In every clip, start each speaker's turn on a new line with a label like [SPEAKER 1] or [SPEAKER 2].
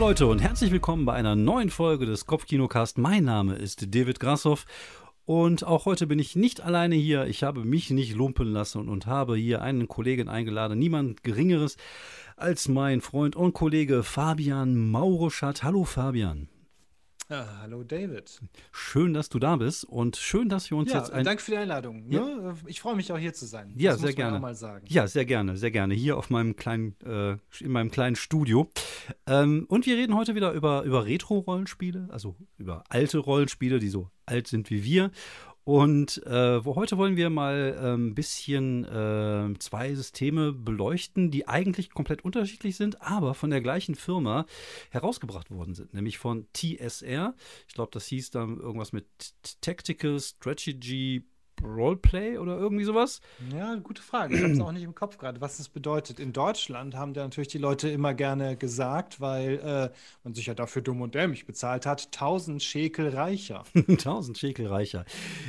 [SPEAKER 1] Leute und herzlich willkommen bei einer neuen Folge des Kopfkinocast. Mein Name ist David Grassoff und auch heute bin ich nicht alleine hier. Ich habe mich nicht lumpen lassen und habe hier einen Kollegen eingeladen, niemand Geringeres als mein Freund und Kollege Fabian Mauruschat. Hallo Fabian.
[SPEAKER 2] Ja, hallo David.
[SPEAKER 1] Schön, dass du da bist und schön, dass wir uns
[SPEAKER 2] ja,
[SPEAKER 1] jetzt ein
[SPEAKER 2] danke für die Einladung. Ne? Ja. Ich freue mich auch hier zu sein.
[SPEAKER 1] Ja, das sehr gerne. Ja, sehr gerne, sehr gerne. Hier auf meinem kleinen, äh, in meinem kleinen Studio. Ähm, und wir reden heute wieder über, über Retro-Rollenspiele, also über alte Rollenspiele, die so alt sind wie wir. Und äh, heute wollen wir mal ein ähm, bisschen äh, zwei Systeme beleuchten, die eigentlich komplett unterschiedlich sind, aber von der gleichen Firma herausgebracht worden sind, nämlich von TSR. Ich glaube, das hieß dann irgendwas mit Tactical Strategy Roleplay oder irgendwie sowas?
[SPEAKER 2] Ja, gute Frage. Ich habe es auch nicht im Kopf gerade, was das bedeutet. In Deutschland haben da natürlich die Leute immer gerne gesagt, weil äh, man sich ja dafür dumm und dämlich bezahlt hat, 1000 Schekel reicher.
[SPEAKER 1] 1000 Schekel reicher.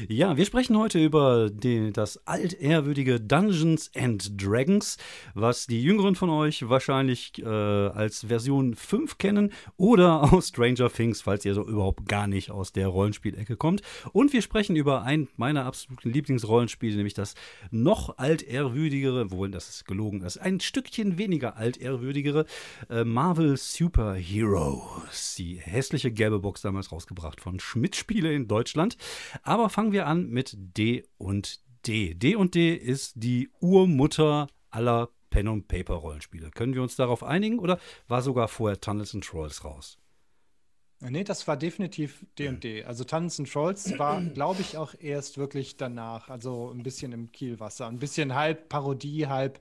[SPEAKER 1] Ja, wir sprechen heute über die, das altehrwürdige Dungeons and Dragons, was die Jüngeren von euch wahrscheinlich äh, als Version 5 kennen oder aus Stranger Things, falls ihr so überhaupt gar nicht aus der Rollenspielecke kommt. Und wir sprechen über ein meiner absoluten Lieblingsrollenspiele, nämlich das noch altehrwürdigere, wohl das ist gelogen, das ein Stückchen weniger altehrwürdigere äh, Marvel Super Heroes. Die hässliche gelbe Box damals rausgebracht von Schmidt Spiele in Deutschland. Aber fangen wir an mit D und D. D und D ist die Urmutter aller Pen und Paper Rollenspiele. Können wir uns darauf einigen oder war sogar vorher Tunnels and Trolls raus?
[SPEAKER 2] Nee, das war definitiv D&D. Also Tanz und Trolls war, glaube ich, auch erst wirklich danach. Also ein bisschen im Kielwasser. Ein bisschen halb Parodie, halb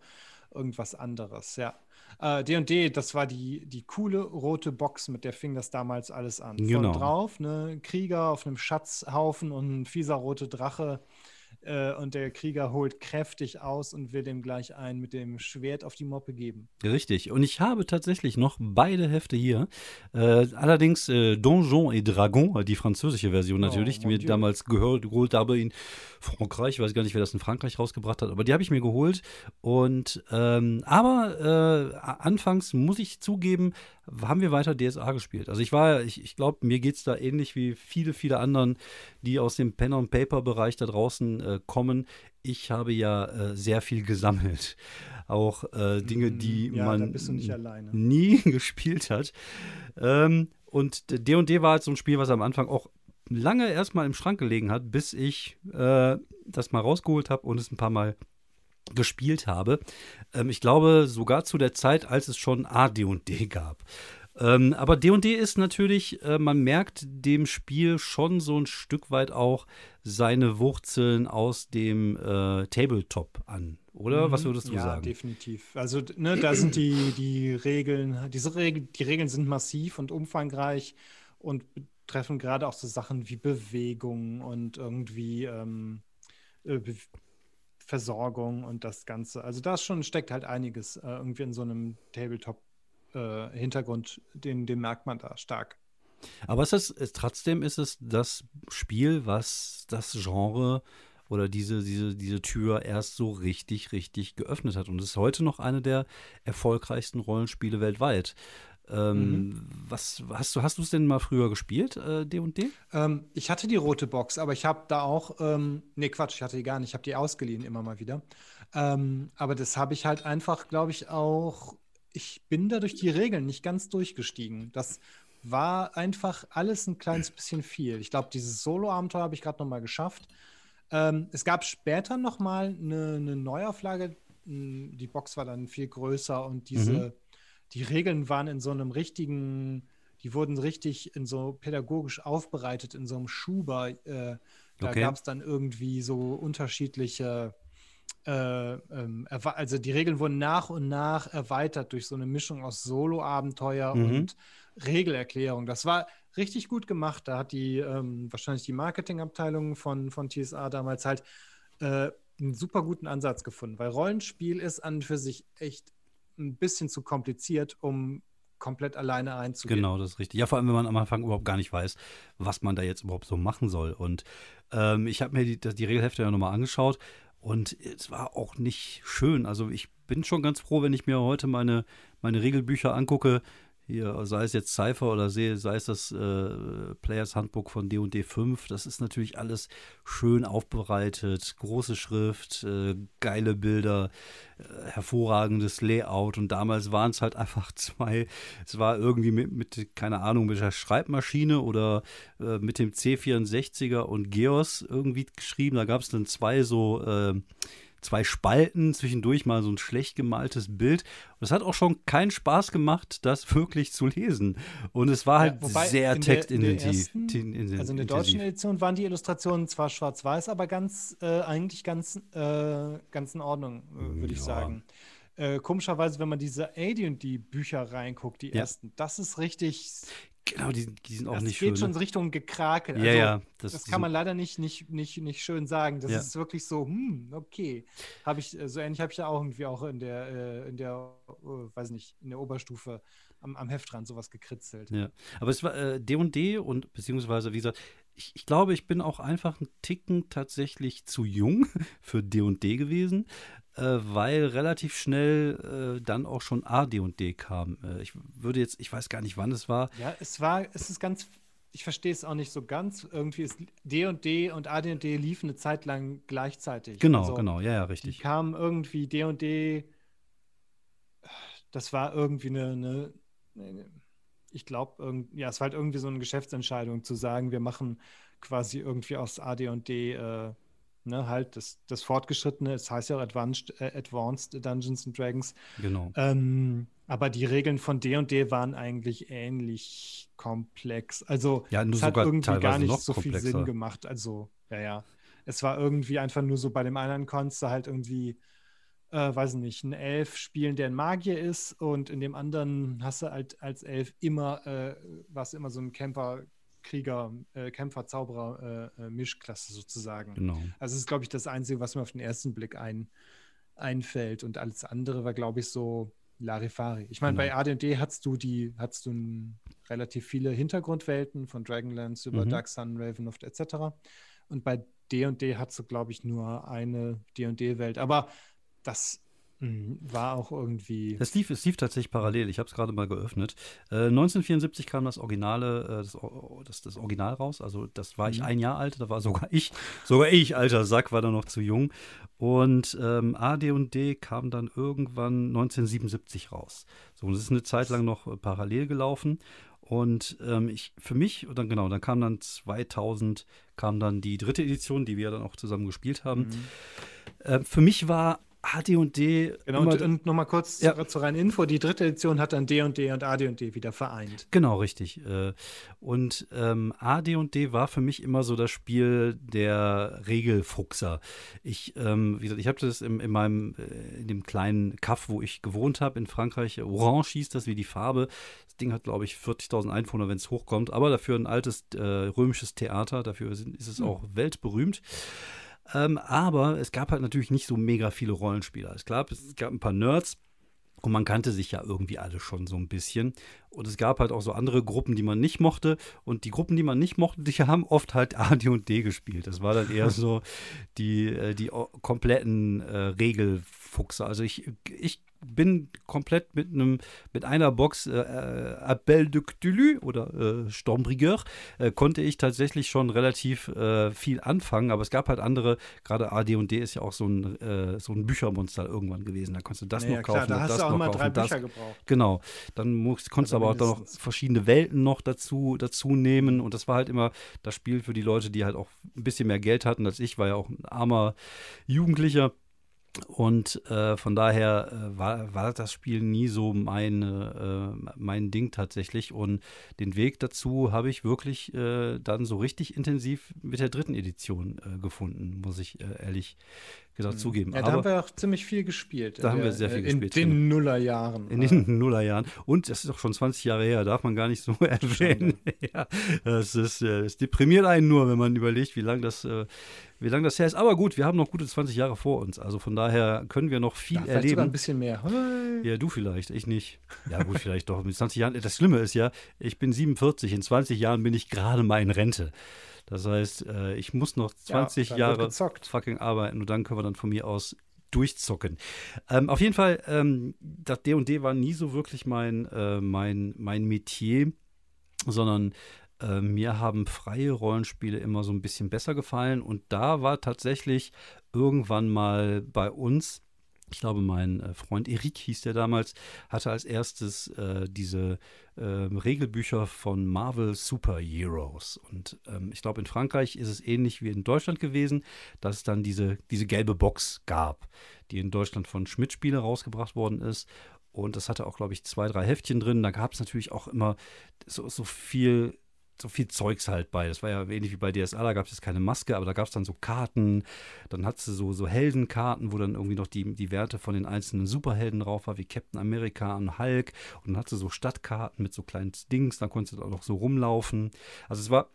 [SPEAKER 2] irgendwas anderes, ja. D&D, äh, das war die, die coole rote Box, mit der fing das damals alles an. Genau. Von drauf, ne, Krieger auf einem Schatzhaufen und ein fieser roter Drache äh, und der Krieger holt kräftig aus und will dem gleich einen mit dem Schwert auf die Moppe geben.
[SPEAKER 1] Richtig. Und ich habe tatsächlich noch beide Hefte hier. Äh, allerdings äh, Donjon et Dragon, die französische Version natürlich, oh, die mir Dieu. damals gehört, geholt habe in Frankreich. Ich weiß gar nicht, wer das in Frankreich rausgebracht hat, aber die habe ich mir geholt. Und ähm, aber äh, anfangs muss ich zugeben, haben wir weiter DSA gespielt. Also ich war, ich, ich glaube, mir geht es da ähnlich wie viele, viele anderen, die aus dem Pen and Paper Bereich da draußen äh, kommen. Ich habe ja äh, sehr viel gesammelt. Auch äh, Dinge, mm, die ja, man nie gespielt hat. Ähm, und D&D war halt so ein Spiel, was am Anfang auch lange erstmal im Schrank gelegen hat, bis ich äh, das mal rausgeholt habe und es ein paar Mal gespielt habe. Ähm, ich glaube sogar zu der Zeit, als es schon AD&D gab. Ähm, aber D&D ist natürlich, äh, man merkt dem Spiel schon so ein Stück weit auch seine Wurzeln aus dem äh, Tabletop an, oder? Mhm. Was würdest du
[SPEAKER 2] ja,
[SPEAKER 1] sagen?
[SPEAKER 2] Ja, definitiv. Also ne, da sind die, die Regeln, diese Regel, die Regeln sind massiv und umfangreich und betreffen gerade auch so Sachen wie Bewegung und irgendwie ähm, äh, Versorgung und das Ganze. Also da schon steckt halt einiges äh, irgendwie in so einem Tabletop-Hintergrund, äh, den, den merkt man da stark.
[SPEAKER 1] Aber es ist, es, trotzdem ist es das Spiel, was das Genre oder diese, diese, diese Tür erst so richtig, richtig geöffnet hat. Und es ist heute noch eine der erfolgreichsten Rollenspiele weltweit. Ähm, mhm. Was hast du, hast du es denn mal früher gespielt, äh, D&D?
[SPEAKER 2] Ähm, ich hatte die rote Box, aber ich habe da auch, ähm, nee, Quatsch, ich hatte die gar nicht, ich habe die ausgeliehen immer mal wieder. Ähm, aber das habe ich halt einfach, glaube ich, auch, ich bin da durch die Regeln nicht ganz durchgestiegen. Das war einfach alles ein kleines bisschen viel. Ich glaube, dieses Solo-Abenteuer habe ich gerade noch mal geschafft. Ähm, es gab später noch mal eine, eine Neuauflage. Hm, die Box war dann viel größer und diese mhm die Regeln waren in so einem richtigen, die wurden richtig in so pädagogisch aufbereitet, in so einem Schuber. Äh, da okay. gab es dann irgendwie so unterschiedliche, äh, ähm, also die Regeln wurden nach und nach erweitert durch so eine Mischung aus Solo-Abenteuer mhm. und Regelerklärung. Das war richtig gut gemacht. Da hat die ähm, wahrscheinlich die Marketingabteilung von, von TSA damals halt äh, einen super guten Ansatz gefunden, weil Rollenspiel ist an und für sich echt ein bisschen zu kompliziert, um komplett alleine einzugehen.
[SPEAKER 1] Genau, das ist richtig. Ja, vor allem, wenn man am Anfang überhaupt gar nicht weiß, was man da jetzt überhaupt so machen soll. Und ähm, ich habe mir die, die Regelhefte ja nochmal angeschaut und es war auch nicht schön. Also ich bin schon ganz froh, wenn ich mir heute meine, meine Regelbücher angucke. Hier, sei es jetzt Cypher oder sei, sei es das äh, Players Handbook von D&D 5, das ist natürlich alles schön aufbereitet, große Schrift, äh, geile Bilder, äh, hervorragendes Layout. Und damals waren es halt einfach zwei, es war irgendwie mit, mit keine Ahnung, mit der Schreibmaschine oder äh, mit dem C64er und Geos irgendwie geschrieben, da gab es dann zwei so äh, zwei Spalten, zwischendurch mal so ein schlecht gemaltes Bild. Und es hat auch schon keinen Spaß gemacht, das wirklich zu lesen. Und es war halt ja, sehr textintensiv.
[SPEAKER 2] also in der deutschen Edition waren die Illustrationen zwar schwarz-weiß, aber ganz, äh, eigentlich ganz, äh, ganz in Ordnung, äh, würde ich sagen. Äh, komischerweise, wenn man diese AD&D-Bücher reinguckt, die ja. ersten, das ist richtig
[SPEAKER 1] Genau, die, die sind auch
[SPEAKER 2] das
[SPEAKER 1] nicht schön.
[SPEAKER 2] Das geht schon ne? Richtung Gekrakel.
[SPEAKER 1] Also, ja, ja.
[SPEAKER 2] Das, das kann man leider nicht, nicht, nicht, nicht schön sagen. Das ja. ist wirklich so, hm, okay. Habe ich, so ähnlich habe ich ja auch irgendwie auch in der, äh, in der, uh, weiß nicht, in der Oberstufe am, am Heftrand sowas gekritzelt.
[SPEAKER 1] Ja. Aber es war äh, D&D und beziehungsweise, wie gesagt, ich, ich, glaube, ich bin auch einfach ein Ticken tatsächlich zu jung für D&D gewesen äh, weil relativ schnell äh, dann auch schon AD&D kam. Äh, ich würde jetzt, ich weiß gar nicht, wann es war.
[SPEAKER 2] Ja, es war, es ist ganz, ich verstehe es auch nicht so ganz. Irgendwie ist D&D und AD&D liefen eine Zeit lang gleichzeitig.
[SPEAKER 1] Genau, also, genau, ja, ja, richtig.
[SPEAKER 2] Die kamen irgendwie D&D, das war irgendwie eine, eine, ich glaube, ja, es war halt irgendwie so eine Geschäftsentscheidung zu sagen, wir machen quasi irgendwie aus AD&D äh, ne, halt das, das Fortgeschrittene, es heißt ja auch Advanced, äh, Advanced Dungeons and Dragons.
[SPEAKER 1] Genau.
[SPEAKER 2] Ähm, aber die Regeln von D&D &D waren eigentlich ähnlich komplex. Also
[SPEAKER 1] ja,
[SPEAKER 2] es
[SPEAKER 1] hat
[SPEAKER 2] irgendwie gar nicht so komplexer. viel Sinn gemacht. Also, ja, ja. Es war irgendwie einfach nur so, bei dem einen konntest du halt irgendwie, äh, weiß nicht, einen Elf spielen, der ein Magier ist und in dem anderen hast du halt als Elf immer, äh, warst immer so ein Camper Krieger, äh, Kämpfer, Zauberer, äh, äh, Mischklasse sozusagen.
[SPEAKER 1] Genau.
[SPEAKER 2] Also das ist, glaube ich, das Einzige, was mir auf den ersten Blick ein, einfällt. Und alles andere war, glaube ich, so Larifari. Ich meine, genau. bei AD&D hast du die, hast du ein, relativ viele Hintergrundwelten von Dragonlance über mhm. Dark Sun, Ravenloft etc. Und bei D&D hast du, glaube ich, nur eine D&D-Welt. Aber das. War auch irgendwie.
[SPEAKER 1] Es lief, es lief tatsächlich parallel. Ich habe es gerade mal geöffnet. Äh, 1974 kam das Originale, äh, das, das, das, Original raus. Also das war ich mhm. ein Jahr alt. Da war sogar ich, sogar ich, alter Sack, war da noch zu jung. Und ähm, AD&D kam dann irgendwann 1977 raus. So, und es ist eine Zeit lang noch äh, parallel gelaufen. Und ähm, ich, für mich, und dann genau, dann kam dann 2000, kam dann die dritte Edition, die wir dann auch zusammen gespielt haben. Mhm. Äh, für mich war AD&D.
[SPEAKER 2] Genau, und, und nochmal kurz ja. zur reinen Info. Die dritte Edition hat dann D&D und AD&D wieder vereint.
[SPEAKER 1] Genau, richtig. Äh, und ähm, AD&D war für mich immer so das Spiel der Regelfuchser. Ich, ähm, wie gesagt, ich habe das in, in meinem, äh, in dem kleinen Kaff, wo ich gewohnt habe in Frankreich, Orange hieß das wie die Farbe. Das Ding hat, glaube ich, 40.000 Einwohner, wenn es hochkommt, aber dafür ein altes äh, römisches Theater. Dafür ist es hm. auch weltberühmt. Ähm, aber es gab halt natürlich nicht so mega viele Rollenspieler. Es gab, es gab ein paar Nerds. Und man kannte sich ja irgendwie alle schon so ein bisschen. Und es gab halt auch so andere Gruppen, die man nicht mochte. Und die Gruppen, die man nicht mochte, die haben oft halt AD und D gespielt. Das war dann eher so die, äh, die kompletten äh, Regelfuchse. Also ich, ich bin komplett mit einem mit einer Box äh, äh, Appel de Cthulhu oder äh, Stormbrigueur äh, konnte ich tatsächlich schon relativ äh, viel anfangen, aber es gab halt andere, gerade AD&D ist ja auch so ein, äh, so ein Büchermonster irgendwann gewesen, da konntest du das
[SPEAKER 2] naja,
[SPEAKER 1] noch kaufen,
[SPEAKER 2] klar, da hast
[SPEAKER 1] das
[SPEAKER 2] du auch
[SPEAKER 1] noch
[SPEAKER 2] mal
[SPEAKER 1] kaufen,
[SPEAKER 2] drei
[SPEAKER 1] das,
[SPEAKER 2] Bücher gebraucht.
[SPEAKER 1] Genau, dann musst, konntest also du aber auch noch verschiedene Welten noch dazu, dazu nehmen. Und das war halt immer das Spiel für die Leute, die halt auch ein bisschen mehr Geld hatten als ich, war ja auch ein armer Jugendlicher und äh, von daher äh, war, war das Spiel nie so meine, äh, mein Ding tatsächlich. Und den Weg dazu habe ich wirklich äh, dann so richtig intensiv mit der dritten Edition äh, gefunden, muss ich äh, ehrlich gesagt mhm. zugeben.
[SPEAKER 2] Ja, da Aber, haben wir auch ziemlich viel gespielt.
[SPEAKER 1] Da haben wir sehr viel
[SPEAKER 2] in
[SPEAKER 1] gespielt.
[SPEAKER 2] In den. Nullerjahren.
[SPEAKER 1] In den Nullerjahren. Und das ist auch schon 20 Jahre her, darf man gar nicht so erwähnen. ja, das, ist, das deprimiert einen nur, wenn man überlegt, wie lange das wie lange das her ist. Aber gut, wir haben noch gute 20 Jahre vor uns. Also von daher können wir noch viel ja, vielleicht erleben. Sogar
[SPEAKER 2] ein bisschen mehr.
[SPEAKER 1] Hey. Ja, du vielleicht, ich nicht. Ja, gut, vielleicht doch. Mit 20 Jahren. Das Schlimme ist ja, ich bin 47. In 20 Jahren bin ich gerade mal in Rente. Das heißt, äh, ich muss noch 20 ja, Jahre fucking arbeiten und dann können wir dann von mir aus durchzocken. Ähm, auf jeden Fall, ähm, das D&D war nie so wirklich mein, äh, mein, mein Metier, sondern äh, mir haben freie Rollenspiele immer so ein bisschen besser gefallen. Und da war tatsächlich irgendwann mal bei uns ich glaube, mein äh, Freund Erik hieß der damals, hatte als erstes äh, diese äh, Regelbücher von Marvel Super Heroes. Und ähm, ich glaube, in Frankreich ist es ähnlich wie in Deutschland gewesen, dass es dann diese, diese gelbe Box gab, die in Deutschland von Schmidt Spiele rausgebracht worden ist. Und das hatte auch, glaube ich, zwei, drei Heftchen drin. Da gab es natürlich auch immer so, so viel so viel Zeugs halt bei. Das war ja ähnlich wie bei DSA, da gab es jetzt keine Maske, aber da gab es dann so Karten. Dann hat sie so, so Heldenkarten, wo dann irgendwie noch die, die Werte von den einzelnen Superhelden drauf war, wie Captain America und Hulk. Und dann hat sie so Stadtkarten mit so kleinen Dings, da konntest du auch noch so rumlaufen. Also es war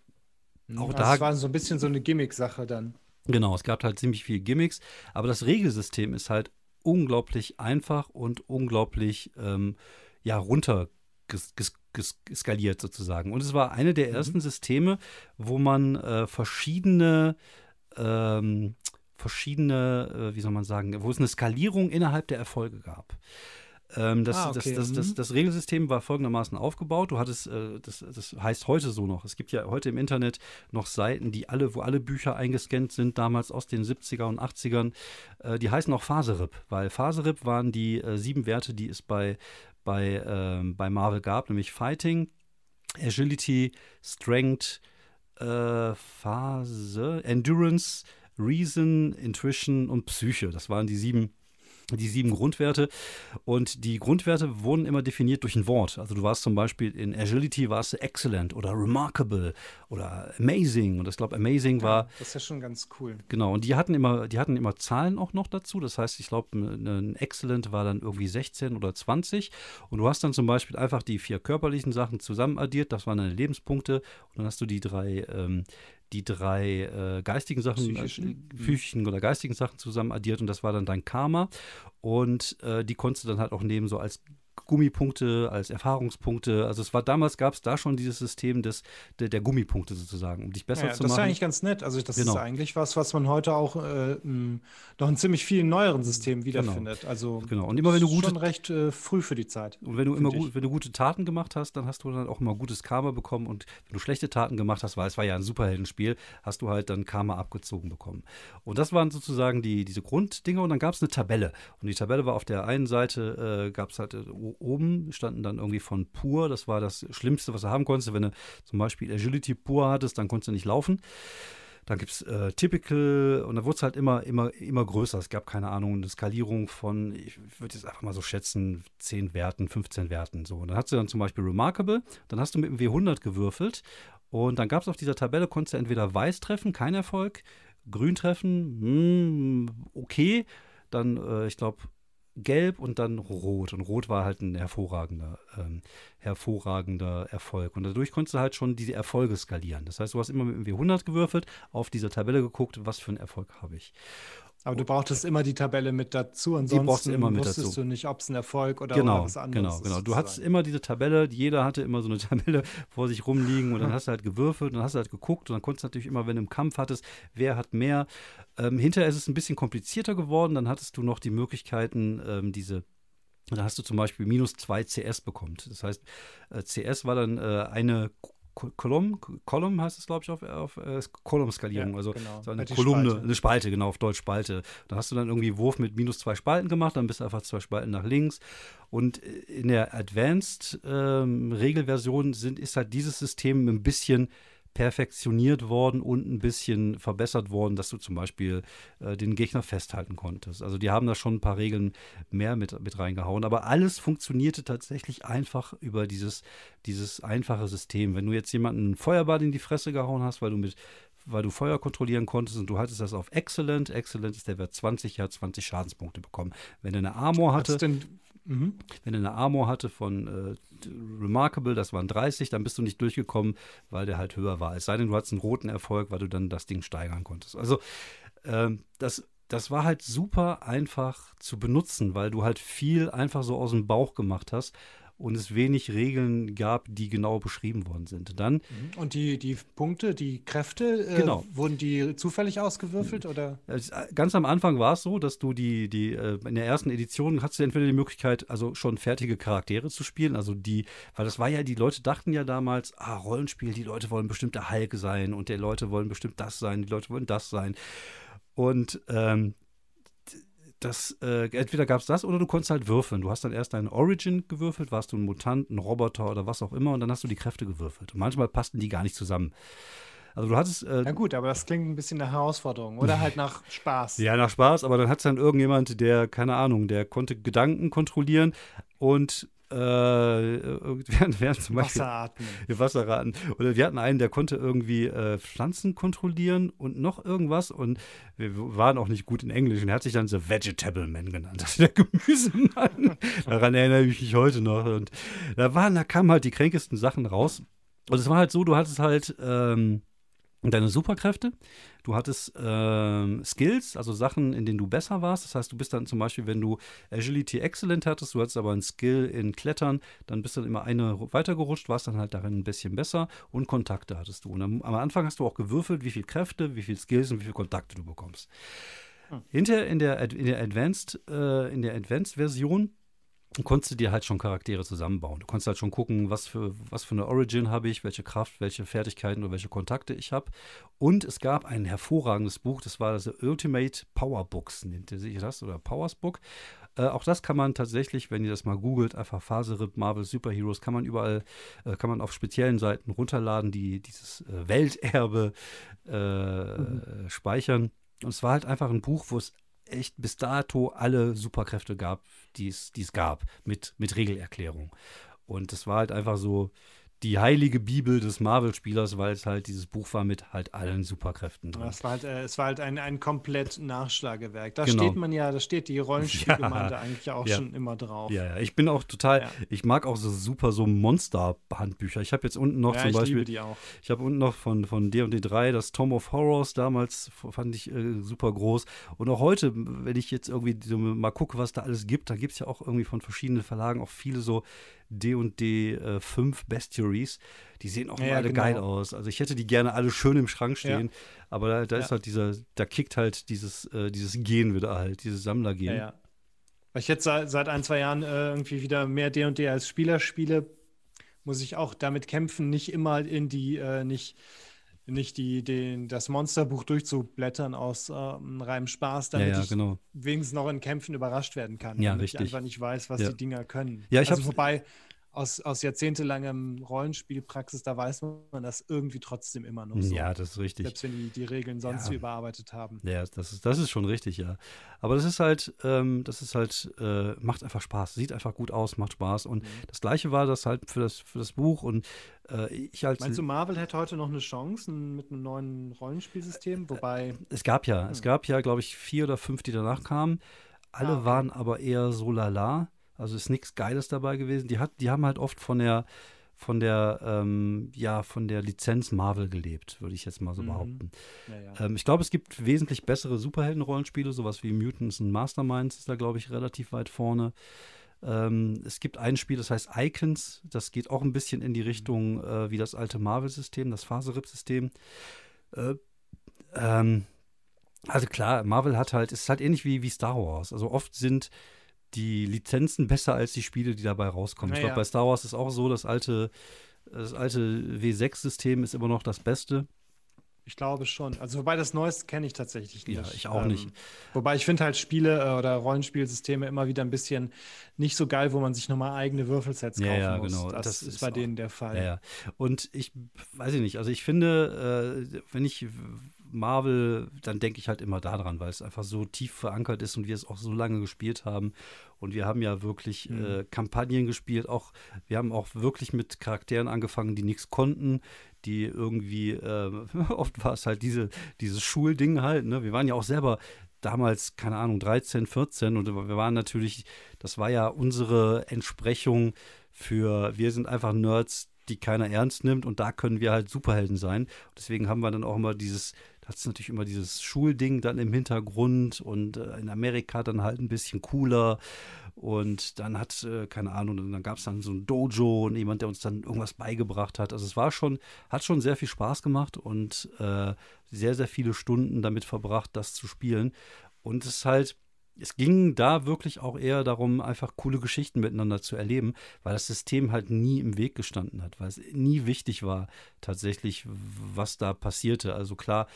[SPEAKER 2] auch also da. Es war so ein bisschen so eine Gimmick-Sache dann.
[SPEAKER 1] Genau, es gab halt ziemlich viele Gimmicks, aber das Regelsystem ist halt unglaublich einfach und unglaublich ähm, ja, runter skaliert sozusagen. Und es war eine der mhm. ersten mhm. Systeme, wo man äh, verschiedene ähm, verschiedene, äh, wie soll man sagen, wo es eine Skalierung innerhalb der Erfolge gab. Ähm, das, ah, okay. das, das, das, mhm. das, Regelsystem war folgendermaßen aufgebaut. Du hattest, äh, das, heißt heute so noch. Es gibt ja heute im Internet noch Seiten, die alle, wo alle Bücher eingescannt sind, damals aus den 70er und 80ern. Äh, die heißen auch Phaserip, weil Phaserip waren die äh, sieben Werte, die es bei, bei, ähm, bei Marvel gab, nämlich Fighting, Agility, Strength, äh, Phase, Endurance, Reason, Intuition und Psyche. Das waren die sieben die sieben Grundwerte. Und die Grundwerte wurden immer definiert durch ein Wort. Also du warst zum Beispiel in Agility warst du excellent oder remarkable oder amazing. Und ich glaube, amazing war.
[SPEAKER 2] das ist ja schon ganz cool.
[SPEAKER 1] Genau. Und die hatten immer, die hatten immer Zahlen auch noch dazu. Das heißt, ich glaube, ein excellent war dann irgendwie 16 oder 20. Und du hast dann zum Beispiel einfach die vier körperlichen Sachen zusammen addiert. Das waren deine Lebenspunkte. Und dann hast du die drei ähm, die drei äh, geistigen Sachen, psychischen. Äh, psychischen oder geistigen Sachen zusammen addiert und das war dann dein Karma. Und äh, die konntest du dann halt auch nehmen, so als Gummipunkte, als Erfahrungspunkte. Also es war damals gab es da schon dieses System des, der, der Gummipunkte sozusagen, um dich besser ja, zu machen.
[SPEAKER 2] Das ist eigentlich ganz nett. Also das genau. ist eigentlich was, was man heute auch äh, noch in ziemlich vielen neueren Systemen wiederfindet. Genau. Also
[SPEAKER 1] genau. Und immer wenn du gute,
[SPEAKER 2] schon recht äh, früh für die Zeit.
[SPEAKER 1] Und wenn du immer gut, wenn du gute Taten gemacht hast, dann hast du dann auch immer gutes Karma bekommen. Und wenn du schlechte Taten gemacht hast, weil es war ja ein Superheldenspiel, hast du halt dann Karma abgezogen bekommen. Und das waren sozusagen die, diese Grunddinge. Und dann gab es eine Tabelle. Und die Tabelle war auf der einen Seite, äh, gab es halt äh, oben standen dann irgendwie von pur. Das war das Schlimmste, was du haben konntest. Wenn du zum Beispiel Agility pur hattest, dann konntest du nicht laufen. Dann gibt es äh, Typical und da wurde es halt immer, immer, immer größer. Es gab keine Ahnung, eine Skalierung von, ich würde jetzt einfach mal so schätzen, 10 Werten, 15 Werten. So. Und dann hast du dann zum Beispiel Remarkable, dann hast du mit dem W100 gewürfelt und dann gab es auf dieser Tabelle, konntest du entweder weiß treffen, kein Erfolg, grün treffen, mh, hm, okay, dann, äh, ich glaube, gelb und dann rot. Und rot war halt ein hervorragender, ähm, hervorragender Erfolg. Und dadurch konntest du halt schon diese Erfolge skalieren. Das heißt, du hast immer mit dem W100 gewürfelt, auf dieser Tabelle geguckt, was für einen Erfolg habe ich.
[SPEAKER 2] Aber du brauchtest immer die Tabelle mit dazu, ansonsten
[SPEAKER 1] immer mit
[SPEAKER 2] wusstest
[SPEAKER 1] dazu.
[SPEAKER 2] du nicht, ob es ein Erfolg oder,
[SPEAKER 1] genau,
[SPEAKER 2] oder was anderes
[SPEAKER 1] genau, ist. Genau, genau. Du hattest immer diese Tabelle, jeder hatte immer so eine Tabelle vor sich rumliegen und dann hast du halt gewürfelt und dann hast du halt geguckt und dann konntest du natürlich immer, wenn du im Kampf hattest, wer hat mehr. Ähm, hinterher ist es ein bisschen komplizierter geworden, dann hattest du noch die Möglichkeiten, ähm, diese da hast du zum Beispiel minus 2 CS bekommen. Das heißt, äh, CS war dann äh, eine Kolumn, Column heißt es, glaube ich, auf, auf äh, Kolumnskalierung. Ja, also genau. so eine Kolumne, Spalte. eine Spalte, genau, auf Deutsch Spalte. Da hast du dann irgendwie Wurf mit minus zwei Spalten gemacht, dann bist du einfach zwei Spalten nach links. Und in der Advanced ähm, Regelversion sind, ist halt dieses System ein bisschen perfektioniert worden und ein bisschen verbessert worden, dass du zum Beispiel äh, den Gegner festhalten konntest. Also die haben da schon ein paar Regeln mehr mit, mit reingehauen, aber alles funktionierte tatsächlich einfach über dieses, dieses einfache System. Wenn du jetzt jemanden einen Feuerball in die Fresse gehauen hast, weil du mit weil du Feuer kontrollieren konntest und du hattest das auf Excellent. Excellent ist der Wert 20, ja 20 Schadenspunkte bekommen. Wenn er eine Armor hatte. Denn, mhm. Wenn er eine Armor hatte von äh, Remarkable, das waren 30, dann bist du nicht durchgekommen, weil der halt höher war. Es sei denn, du hattest einen roten Erfolg, weil du dann das Ding steigern konntest. Also ähm, das, das war halt super einfach zu benutzen, weil du halt viel einfach so aus dem Bauch gemacht hast und es wenig Regeln gab, die genau beschrieben worden sind. Dann
[SPEAKER 2] mhm. und die, die Punkte, die Kräfte, äh, genau. wurden die zufällig ausgewürfelt oder?
[SPEAKER 1] Äh, ganz am Anfang war es so, dass du die, die äh, in der ersten Edition hattest du entweder die Möglichkeit, also schon fertige Charaktere zu spielen, also die, weil das war ja, die Leute dachten ja damals, ah, Rollenspiel, die Leute wollen bestimmt der Hulk sein und die Leute wollen bestimmt das sein, die Leute wollen das sein. Und ähm, das, äh, entweder gab es das oder du konntest halt würfeln. Du hast dann erst deine Origin gewürfelt, warst du ein Mutant, ein Roboter oder was auch immer und dann hast du die Kräfte gewürfelt. Und manchmal passten die gar nicht zusammen. Also du hattest. Äh,
[SPEAKER 2] Na gut, aber das klingt ein bisschen nach Herausforderung oder halt nach Spaß.
[SPEAKER 1] ja, nach Spaß, aber dann hat es dann irgendjemand, der, keine Ahnung, der konnte Gedanken kontrollieren und äh, während, während zum Beispiel
[SPEAKER 2] Wasserraten.
[SPEAKER 1] Wasserraten. Oder wir hatten einen, der konnte irgendwie äh, Pflanzen kontrollieren und noch irgendwas. Und wir waren auch nicht gut in Englisch. Und er hat sich dann The Vegetable Man genannt. Das ist der Gemüsemann. Daran erinnere ich mich heute noch. Und da waren, da kamen halt die kränkesten Sachen raus. Und es war halt so, du hattest halt ähm, deine Superkräfte. Du hattest ähm, Skills, also Sachen, in denen du besser warst. Das heißt, du bist dann zum Beispiel, wenn du Agility Excellent hattest, du hattest aber einen Skill in Klettern, dann bist du dann immer eine weitergerutscht, warst dann halt darin ein bisschen besser und Kontakte hattest du. Und am, am Anfang hast du auch gewürfelt, wie viel Kräfte, wie viel Skills und wie viel Kontakte du bekommst. Hm. Hinterher in der, in der Advanced, äh, in der Advanced-Version konntest du dir halt schon Charaktere zusammenbauen. Du konntest halt schon gucken, was für, was für eine Origin habe ich, welche Kraft, welche Fertigkeiten oder welche Kontakte ich habe. Und es gab ein hervorragendes Buch, das war das Ultimate Power Books, nennt sich das, oder Powers Book. Äh, auch das kann man tatsächlich, wenn ihr das mal googelt, einfach Faserip Marvel Superheroes, kann man überall, äh, kann man auf speziellen Seiten runterladen, die dieses äh, Welterbe äh, mhm. speichern. Und es war halt einfach ein Buch, wo es echt bis dato alle Superkräfte gab, die es gab, mit, mit Regelerklärung. Und das war halt einfach so, die heilige Bibel des Marvel-Spielers, weil es halt dieses Buch war mit halt allen Superkräften
[SPEAKER 2] drin. Es war halt, äh, es war halt ein, ein komplett Nachschlagewerk. Da genau. steht man ja, da steht die Rollenspielgemeinde ja. eigentlich auch ja. schon immer drauf.
[SPEAKER 1] Ja, ja, ich bin auch total, ja. ich mag auch so super so Monster-Handbücher. Ich habe jetzt unten noch zum
[SPEAKER 2] ich
[SPEAKER 1] Beispiel,
[SPEAKER 2] liebe die auch.
[SPEAKER 1] ich habe unten noch von, von D&D 3 das Tom of Horrors, damals fand ich äh, super groß. Und auch heute, wenn ich jetzt irgendwie so mal gucke, was da alles gibt, da gibt es ja auch irgendwie von verschiedenen Verlagen auch viele so D&D äh, 5 Bestiaries. Die sehen auch ja, alle genau. geil aus. Also ich hätte die gerne alle schön im Schrank stehen. Ja. Aber da, da ist halt dieser, da kickt halt dieses, äh, dieses Gen wieder halt, dieses Sammlergen. Ja, ja.
[SPEAKER 2] Weil ich jetzt seit, seit ein, zwei Jahren äh, irgendwie wieder mehr D&D als Spieler spiele, muss ich auch damit kämpfen, nicht immer in die, äh, nicht nicht die, den, das Monsterbuch durchzublättern aus ähm, reinem Spaß, damit
[SPEAKER 1] ja, ja, genau.
[SPEAKER 2] ich wenigstens noch in Kämpfen überrascht werden kann.
[SPEAKER 1] Ja, richtig.
[SPEAKER 2] ich einfach nicht weiß, was
[SPEAKER 1] ja.
[SPEAKER 2] die Dinger können.
[SPEAKER 1] Ja, ich
[SPEAKER 2] also wobei aus, aus jahrzehntelangem Rollenspielpraxis, da weiß man das irgendwie trotzdem immer noch so.
[SPEAKER 1] Ja, das ist richtig.
[SPEAKER 2] Selbst wenn die die Regeln sonst ja. überarbeitet haben.
[SPEAKER 1] Ja, das ist, das ist schon richtig, ja. Aber das ist halt, ähm, das ist halt, äh, macht einfach Spaß, sieht einfach gut aus, macht Spaß. Und mhm. das Gleiche war das halt für das, für das Buch und äh, ich als.
[SPEAKER 2] Meinst du, Marvel hätte heute noch eine Chance mit einem neuen Rollenspielsystem? Wobei.
[SPEAKER 1] Es gab ja, hm. es gab ja, glaube ich, vier oder fünf, die danach kamen. Alle ah, okay. waren aber eher so lala. Also ist nichts Geiles dabei gewesen. Die, hat, die haben halt oft von der, von der, ähm, ja, von der Lizenz Marvel gelebt, würde ich jetzt mal so mhm. behaupten. Ja, ja. Ähm, ich glaube, es gibt wesentlich bessere Superhelden-Rollenspiele, sowas wie Mutants und Masterminds ist da, glaube ich, relativ weit vorne. Ähm, es gibt ein Spiel, das heißt Icons. Das geht auch ein bisschen in die mhm. Richtung äh, wie das alte Marvel-System, das Faserip-System. Äh, ähm, also klar, Marvel hat halt, ist halt ähnlich wie, wie Star Wars. Also oft sind die Lizenzen besser als die Spiele, die dabei rauskommen. Ja, ich glaube, ja. bei Star Wars ist auch so, das alte, das alte W6-System ist immer noch das Beste.
[SPEAKER 2] Ich glaube schon. Also wobei das Neueste kenne ich tatsächlich nicht.
[SPEAKER 1] Ja, ich auch ähm, nicht.
[SPEAKER 2] Wobei ich finde halt Spiele äh, oder Rollenspielsysteme immer wieder ein bisschen nicht so geil, wo man sich nochmal eigene Würfelsets kaufen
[SPEAKER 1] ja, ja,
[SPEAKER 2] muss.
[SPEAKER 1] Genau.
[SPEAKER 2] Das, das ist bei auch, denen der Fall.
[SPEAKER 1] Ja, ja. Und ich weiß ich nicht, also ich finde, äh, wenn ich Marvel, dann denke ich halt immer daran, weil es einfach so tief verankert ist und wir es auch so lange gespielt haben. Und wir haben ja wirklich mhm. äh, Kampagnen gespielt. Auch wir haben auch wirklich mit Charakteren angefangen, die nichts konnten, die irgendwie äh, oft war es halt diese dieses Schulding halt. Ne? Wir waren ja auch selber damals keine Ahnung 13, 14 und wir waren natürlich, das war ja unsere Entsprechung für wir sind einfach Nerds, die keiner ernst nimmt und da können wir halt Superhelden sein. Deswegen haben wir dann auch immer dieses, hat es natürlich immer dieses Schulding dann im Hintergrund und äh, in Amerika dann halt ein bisschen cooler. Und dann hat, äh, keine Ahnung, dann gab es dann so ein Dojo und jemand, der uns dann irgendwas beigebracht hat. Also es war schon, hat schon sehr viel Spaß gemacht und äh, sehr, sehr viele Stunden damit verbracht, das zu spielen. Und es ist halt, es ging da wirklich auch eher darum, einfach coole Geschichten miteinander zu erleben, weil das System halt nie im Weg gestanden hat, weil es nie wichtig war, tatsächlich, was da passierte. Also klar,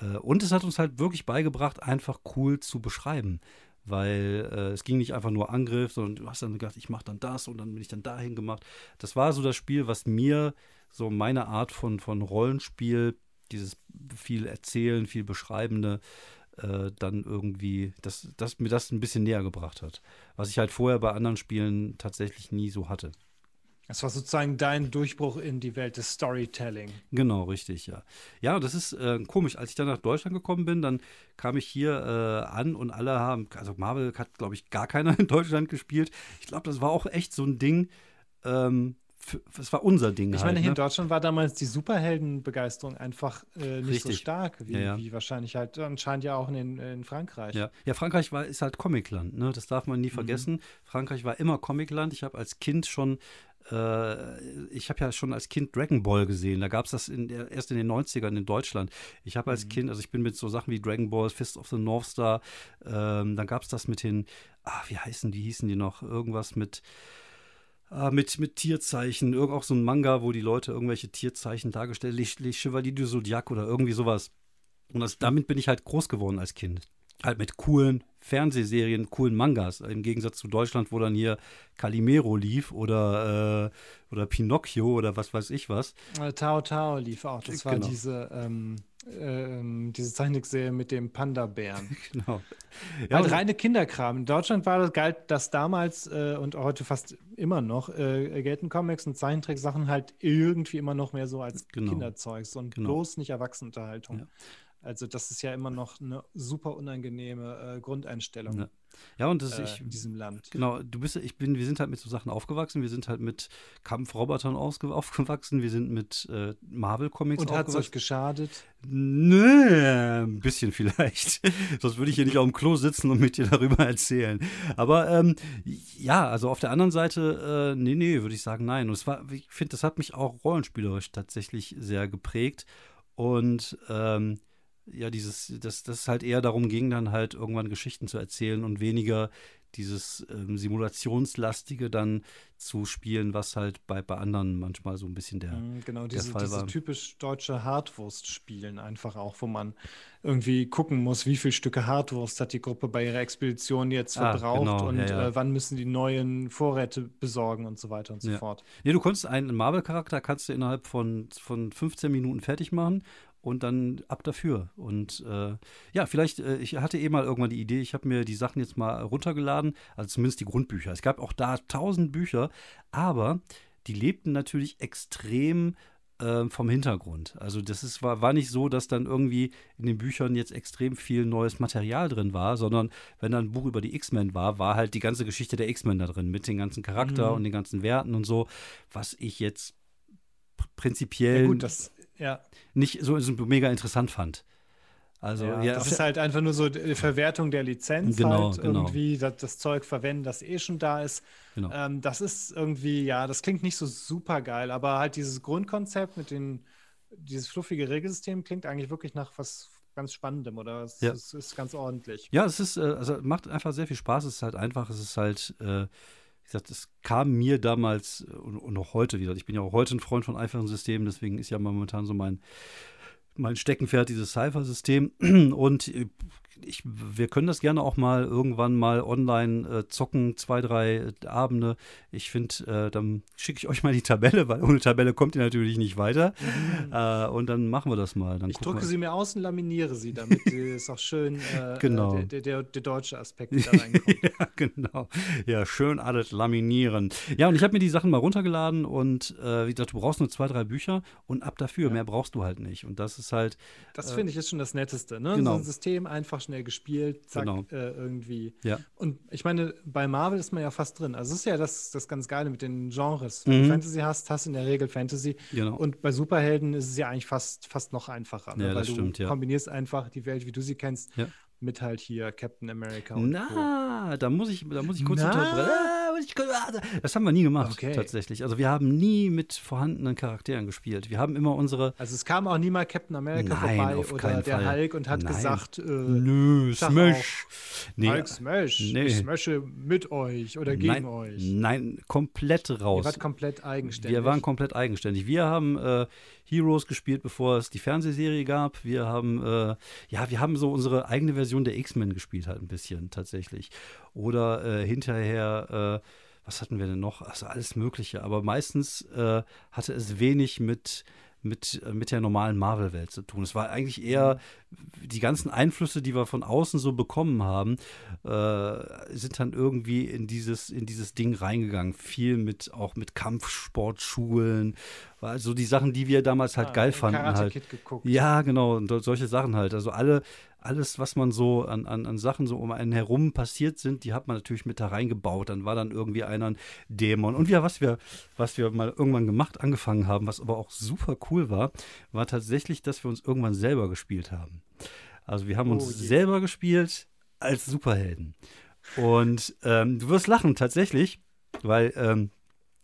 [SPEAKER 1] äh, und es hat uns halt wirklich beigebracht, einfach cool zu beschreiben. Weil äh, es ging nicht einfach nur Angriff, sondern du hast dann gedacht, ich mache dann das und dann bin ich dann dahin gemacht. Das war so das Spiel, was mir so meine Art von, von Rollenspiel, dieses viel Erzählen, viel Beschreibende, äh, dann irgendwie, dass, dass mir das ein bisschen näher gebracht hat. Was ich halt vorher bei anderen Spielen tatsächlich nie so hatte.
[SPEAKER 2] Das war sozusagen dein Durchbruch in die Welt des Storytelling.
[SPEAKER 1] Genau, richtig, ja. Ja, das ist äh, komisch. Als ich dann nach Deutschland gekommen bin, dann kam ich hier äh, an und alle haben, also Marvel hat, glaube ich, gar keiner in Deutschland gespielt. Ich glaube, das war auch echt so ein Ding. Ähm, es war unser Ding.
[SPEAKER 2] Ich
[SPEAKER 1] halt,
[SPEAKER 2] meine, hier
[SPEAKER 1] ne?
[SPEAKER 2] in Deutschland war damals die Superheldenbegeisterung einfach äh, nicht
[SPEAKER 1] Richtig.
[SPEAKER 2] so stark, wie,
[SPEAKER 1] Ja, ja.
[SPEAKER 2] wie wahrscheinlich halt anscheinend ja auch in, in Frankreich.
[SPEAKER 1] Ja. ja, Frankreich war, ist halt Comicland, ne? Das darf man nie vergessen. Frankreich war immer Comicland. Ich habe als Kind schon, äh, ich habe ja schon als Kind Dragon Ball gesehen. Da gab es das in der, erst in den 90ern in Deutschland. Ich habe als Kind, also ich bin mit so Sachen wie Dragon Ball, Fist of the North Star, ähm, dann gab es das mit den, ah, wie heißen die, hießen die noch? Irgendwas mit. Ah, mit, mit Tierzeichen, irgend auch so ein Manga, wo die Leute irgendwelche Tierzeichen dargestellt, Les, Les Chevaliers du Zodiac oder irgendwie sowas. Und das, damit bin ich halt groß geworden als Kind. Halt mit coolen Fernsehserien, coolen Mangas. Im Gegensatz zu Deutschland, wo dann hier Calimero lief oder, äh, oder Pinocchio oder was weiß ich was.
[SPEAKER 2] Äh, Tao Tao lief auch. Das war
[SPEAKER 1] Genau.
[SPEAKER 2] diese, ähm, ähm, diese Zeichentrickserie mit dem Panda-Bären.
[SPEAKER 1] Genau. Ja,
[SPEAKER 2] halt reine Kinderkram. In Deutschland war das, galt das damals äh, und heute fast immer noch, äh, gelten Comics und Zeichentricksachen halt irgendwie immer noch mehr so als
[SPEAKER 1] Genau.
[SPEAKER 2] Kinderzeugs und
[SPEAKER 1] Genau.
[SPEAKER 2] bloß nicht Erwachsenenunterhaltung.
[SPEAKER 1] Ja.
[SPEAKER 2] Also das ist ja immer noch eine super unangenehme äh, Grundeinstellung
[SPEAKER 1] Ja. ja, und das,
[SPEAKER 2] äh,
[SPEAKER 1] ich,
[SPEAKER 2] in diesem Land.
[SPEAKER 1] Genau, du bist, ich bin, wir sind halt mit so Sachen aufgewachsen. Wir sind halt mit Kampfrobotern aufgewachsen. Wir sind mit äh, Marvel-Comics
[SPEAKER 2] Und hat es euch
[SPEAKER 1] aufgewachsen.
[SPEAKER 2] geschadet?
[SPEAKER 1] Nö, ein bisschen vielleicht. Sonst würde ich hier nicht auf dem Klo sitzen und mit dir darüber erzählen. Aber ähm, ja, also auf der anderen Seite, äh, nee, nee, würde ich sagen, nein. Und es war, ich finde, das hat mich auch rollenspielerisch tatsächlich sehr geprägt. Und ähm, ja, dieses, dass das halt eher darum ging, dann halt irgendwann Geschichten zu erzählen und weniger dieses ähm, Simulationslastige dann zu spielen, was halt bei, bei anderen manchmal so ein bisschen der,
[SPEAKER 2] Mhm, Genau,
[SPEAKER 1] der
[SPEAKER 2] diese,
[SPEAKER 1] Fall
[SPEAKER 2] diese
[SPEAKER 1] war.
[SPEAKER 2] typisch deutsche Hartwurst-Spielen einfach auch, wo man irgendwie gucken muss, wie viele Stücke Hartwurst hat die Gruppe bei ihrer Expedition jetzt
[SPEAKER 1] Ah,
[SPEAKER 2] verbraucht
[SPEAKER 1] genau,
[SPEAKER 2] und
[SPEAKER 1] ja, ja.
[SPEAKER 2] Äh, wann müssen die neuen Vorräte besorgen und so weiter und so
[SPEAKER 1] Ja.
[SPEAKER 2] fort.
[SPEAKER 1] Nee, du konntest einen Marvel-Charakter kannst du innerhalb von, von 15 Minuten fertig machen und dann ab dafür. Und äh, ja, vielleicht, äh, ich hatte eh mal irgendwann die Idee, ich habe mir die Sachen jetzt mal runtergeladen, also zumindest die Grundbücher. Es gab auch da tausend Bücher, aber die lebten natürlich extrem äh, vom Hintergrund. Also das ist, war, war nicht so, dass dann irgendwie in den Büchern jetzt extrem viel neues Material drin war, sondern wenn da ein Buch über die X-Men war, war halt die ganze Geschichte der X-Men da drin, mit den ganzen Charakter
[SPEAKER 2] Mhm.
[SPEAKER 1] und den ganzen Werten und so, was ich jetzt pr-
[SPEAKER 2] Ja,
[SPEAKER 1] prinzipiell
[SPEAKER 2] gut, das, ja,
[SPEAKER 1] nicht so, mega interessant fand. Also,
[SPEAKER 2] ja,
[SPEAKER 1] ja,
[SPEAKER 2] das ist halt einfach nur so die Verwertung der Lizenz,
[SPEAKER 1] Genau,
[SPEAKER 2] halt
[SPEAKER 1] genau.
[SPEAKER 2] irgendwie das, das Zeug verwenden, das eh schon da ist.
[SPEAKER 1] Genau.
[SPEAKER 2] Ähm, das ist irgendwie, ja, das klingt nicht so super geil, aber halt dieses Grundkonzept mit den, dieses fluffige Regelsystem klingt eigentlich wirklich nach was ganz Spannendem oder es,
[SPEAKER 1] Ja.
[SPEAKER 2] es ist ganz ordentlich.
[SPEAKER 1] Ja, es ist, äh, also macht einfach sehr viel Spaß. Es ist halt einfach, es ist halt, äh, wie gesagt, es kam mir damals äh, und, und auch heute wieder. Ich bin ja auch heute ein Freund von einfachen Systemen, deswegen ist ja momentan so mein, mein Steckenpferd dieses Cypher-System. Und äh, ich, wir können das gerne auch mal irgendwann mal online äh, zocken, zwei, drei äh, Abende. Ich finde, äh, dann schicke ich euch mal die Tabelle, weil ohne Tabelle kommt ihr natürlich nicht weiter. Äh, und dann machen wir das mal. Dann
[SPEAKER 2] Ich drucke
[SPEAKER 1] wir-
[SPEAKER 2] sie mir aus und laminiere sie, damit es auch schön äh,
[SPEAKER 1] Genau.
[SPEAKER 2] der, der, der deutsche Aspekt da reinkommt.
[SPEAKER 1] ja, genau. Ja, schön alles laminieren. Ja, und ich habe mir die Sachen mal runtergeladen und wie gesagt, du brauchst nur zwei, drei Bücher und ab dafür. Mehr brauchst du halt nicht. Und das ist halt.
[SPEAKER 2] Das äh, finde ich ist schon das Netteste, ne?
[SPEAKER 1] Genau.
[SPEAKER 2] So ein System einfach schnell gespielt, zack,
[SPEAKER 1] Genau.
[SPEAKER 2] äh, irgendwie.
[SPEAKER 1] Ja.
[SPEAKER 2] Und ich meine, bei Marvel ist man ja fast drin. Also es ist ja das, das ganz Geile mit den Genres.
[SPEAKER 1] Mhm.
[SPEAKER 2] Wenn du Fantasy hast, hast du in der Regel Fantasy.
[SPEAKER 1] Genau.
[SPEAKER 2] Und bei Superhelden ist es ja eigentlich fast, fast noch einfacher. Ne?
[SPEAKER 1] Ja,
[SPEAKER 2] Weil
[SPEAKER 1] das
[SPEAKER 2] du
[SPEAKER 1] stimmt, ja.
[SPEAKER 2] kombinierst einfach die Welt, wie du sie kennst,
[SPEAKER 1] Ja.
[SPEAKER 2] mit halt hier Captain America und Co.
[SPEAKER 1] Na, da muss ich, da muss ich kurz unterbrechen. Ich kurz- ah, Das haben wir nie gemacht,
[SPEAKER 2] Okay.
[SPEAKER 1] tatsächlich. Also wir haben nie mit vorhandenen Charakteren gespielt. Wir haben immer unsere.
[SPEAKER 2] Also es kam auch nie mal Captain America
[SPEAKER 1] Nein,
[SPEAKER 2] vorbei
[SPEAKER 1] auf
[SPEAKER 2] oder der
[SPEAKER 1] Fall.
[SPEAKER 2] Hulk und hat
[SPEAKER 1] Nein.
[SPEAKER 2] gesagt, äh,
[SPEAKER 1] Nö, Smash. Nee,
[SPEAKER 2] Hulk Smash,
[SPEAKER 1] nee.
[SPEAKER 2] ich smashe mit euch oder gegen
[SPEAKER 1] nein,
[SPEAKER 2] euch.
[SPEAKER 1] nein, komplett
[SPEAKER 2] Ihr
[SPEAKER 1] raus.
[SPEAKER 2] wart komplett eigenständig.
[SPEAKER 1] Wir waren komplett eigenständig. Wir haben äh, Heroes gespielt, bevor es die Fernsehserie gab. Wir haben, äh, ja, wir haben so unsere eigene Version der X-Men gespielt, halt ein bisschen tatsächlich. Oder äh, hinterher, äh, was hatten wir denn noch? Also alles Mögliche. Aber meistens äh, hatte es wenig mit mit, äh, mit der normalen Marvel-Welt zu tun. Es war eigentlich eher die ganzen Einflüsse, die wir von außen so bekommen haben, äh, sind dann irgendwie in dieses, in dieses Ding reingegangen. Viel mit, auch mit Kampfsportschulen, also die Sachen, die wir damals halt
[SPEAKER 2] Ah,
[SPEAKER 1] geil fanden.
[SPEAKER 2] Karate
[SPEAKER 1] Halt.
[SPEAKER 2] Kid geguckt.
[SPEAKER 1] Ja, genau, und solche Sachen halt. Also alle, alles, was man so an, an, an Sachen so um einen herum passiert sind, die hat man natürlich mit da reingebaut. Dann war dann irgendwie einer ein Dämon. Und ja, was wir, was wir mal irgendwann gemacht, angefangen haben, was aber auch super cool war, war tatsächlich, dass wir uns irgendwann selber gespielt haben. Also wir haben
[SPEAKER 2] Oh
[SPEAKER 1] uns
[SPEAKER 2] je.
[SPEAKER 1] selber gespielt als Superhelden. Und ähm, du wirst lachen, tatsächlich, weil ähm,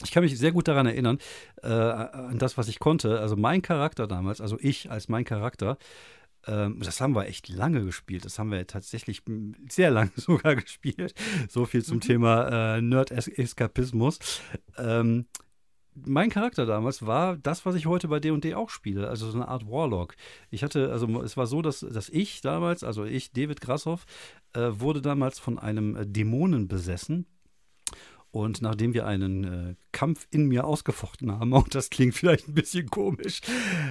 [SPEAKER 1] ich kann mich sehr gut daran erinnern, äh, an das, was ich konnte. Also mein Charakter damals, also ich als mein Charakter, das haben wir echt lange gespielt. Das haben wir tatsächlich sehr lange sogar gespielt. So viel zum Thema äh, Nerd-Eskapismus. Ähm, mein Charakter damals war das, was ich heute bei D&D auch spiele, also so eine Art Warlock. Ich hatte, also es war so, dass, dass ich damals, also ich, David Grashoff, äh, wurde damals von einem äh, Dämonen besessen. Und nachdem wir einen äh, Kampf in mir ausgefochten haben, auch das klingt vielleicht ein bisschen komisch,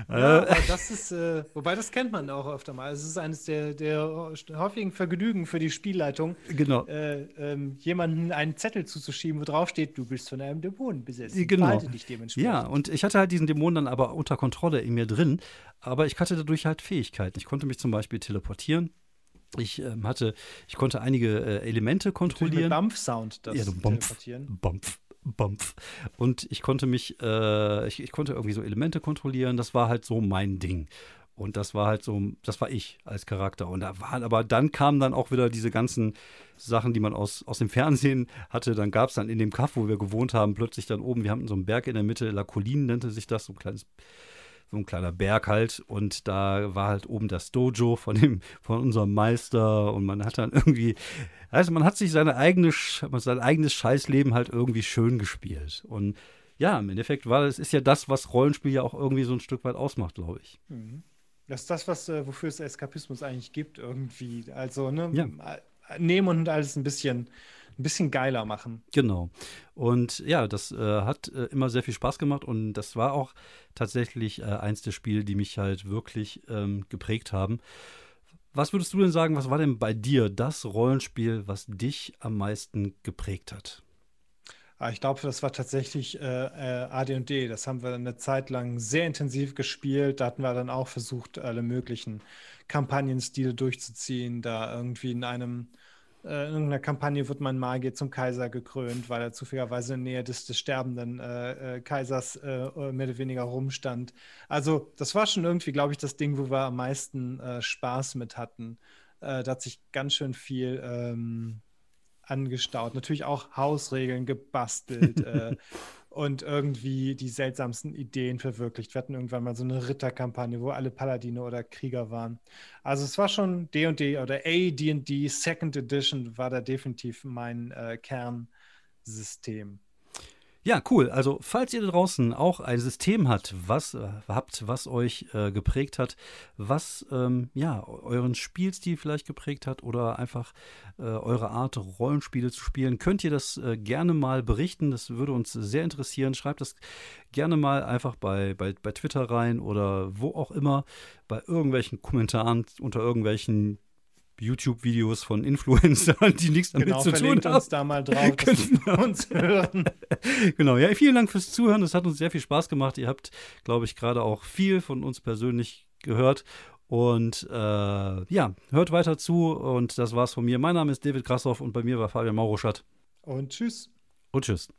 [SPEAKER 2] Ja,
[SPEAKER 1] äh,
[SPEAKER 2] das ist, äh, wobei das kennt man auch öfter mal. Es ist eines der, der häufigen Vergnügen für die Spielleitung,
[SPEAKER 1] genau.
[SPEAKER 2] äh, ähm, jemanden einen Zettel zuzuschieben, wo drauf steht, du bist von einem Dämonen besessen.
[SPEAKER 1] Genau.
[SPEAKER 2] Verhalte dich dementsprechend.
[SPEAKER 1] Ja, und ich hatte halt diesen Dämon dann aber unter Kontrolle in mir drin, aber ich hatte dadurch halt Fähigkeiten. Ich konnte mich zum Beispiel teleportieren. Ich ähm, hatte, ich konnte einige äh, Elemente
[SPEAKER 2] Natürlich mit
[SPEAKER 1] kontrollieren.
[SPEAKER 2] Dampfsound das
[SPEAKER 1] Ja, so Bumpf. Bumpf, Bumpf. Und ich konnte mich, äh, ich, ich konnte irgendwie so Elemente kontrollieren. Das war halt so mein Ding. Und das war halt so, das war ich als Charakter. Und da waren, aber dann kamen dann auch wieder diese ganzen Sachen, die man aus, aus dem Fernsehen hatte. Dann gab es dann in dem Kaff, wo wir gewohnt haben, plötzlich dann oben, wir hatten so einen Berg in der Mitte, La Colline nannte sich das, so ein kleines so ein kleiner Berg halt und da war halt oben das Dojo von dem von unserem Meister und man hat dann irgendwie also man hat sich seine eigene sein eigenes Scheißleben halt irgendwie schön gespielt und ja im Endeffekt war es ist ja das was Rollenspiel ja auch irgendwie so ein Stück weit ausmacht glaube ich
[SPEAKER 2] Mhm. Das ist das, was, äh, wofür es Eskapismus eigentlich gibt, irgendwie. Also, ne,
[SPEAKER 1] Ja.
[SPEAKER 2] äh, nehmen und alles ein bisschen, ein bisschen geiler machen.
[SPEAKER 1] Genau. Und ja, das äh, hat äh, immer sehr viel Spaß gemacht und das war auch tatsächlich äh, eins der Spiele, die mich halt wirklich ähm, geprägt haben. Was würdest du denn sagen, was war denn bei dir das Rollenspiel, was dich am meisten geprägt hat?
[SPEAKER 2] Aber ich glaube, das war tatsächlich äh, äh, AD&D. Das haben wir eine Zeit lang sehr intensiv gespielt. Da hatten wir dann auch versucht, alle möglichen Kampagnenstile durchzuziehen. Da irgendwie in einem in irgendeiner Kampagne wird mein Magier zum Kaiser gekrönt, weil er zufälligerweise in der Nähe des, des sterbenden äh, äh, Kaisers äh, äh, mehr oder weniger rumstand. Also das war schon irgendwie, glaube ich, das Ding, wo wir am meisten äh, Spaß mit hatten. Äh, da hat sich ganz schön viel ähm, angestaut. Natürlich auch Hausregeln gebastelt äh, und irgendwie die seltsamsten Ideen verwirklicht. Wir hatten irgendwann mal so eine Ritterkampagne, wo alle Paladine oder Krieger waren. Also es war schon D&D oder AD&D Second Edition war da definitiv mein äh, Kernsystem.
[SPEAKER 1] Ja, cool. Also, falls ihr da draußen auch ein System habt, was äh, habt, was euch äh, geprägt hat, was ähm, ja euren Spielstil vielleicht geprägt hat oder einfach äh, eure Art Rollenspiele zu spielen, könnt ihr das äh, gerne mal berichten. Das würde uns sehr interessieren. Schreibt das gerne mal einfach bei, bei, bei Twitter rein oder wo auch immer, bei irgendwelchen Kommentaren unter irgendwelchen YouTube-Videos von Influencern, die nichts damit
[SPEAKER 2] Genau,
[SPEAKER 1] zu tun haben.
[SPEAKER 2] uns da mal drauf,
[SPEAKER 1] Genau.
[SPEAKER 2] wir uns hören.
[SPEAKER 1] Genau, ja, vielen Dank fürs Zuhören. Es hat uns sehr viel Spaß gemacht. Ihr habt, glaube ich, gerade auch viel von uns persönlich gehört. Und äh, ja, hört weiter zu. Und das war's von mir. Mein Name ist David Krassoff und bei mir war Fabian Mauruschat.
[SPEAKER 2] Und tschüss.
[SPEAKER 1] Und tschüss.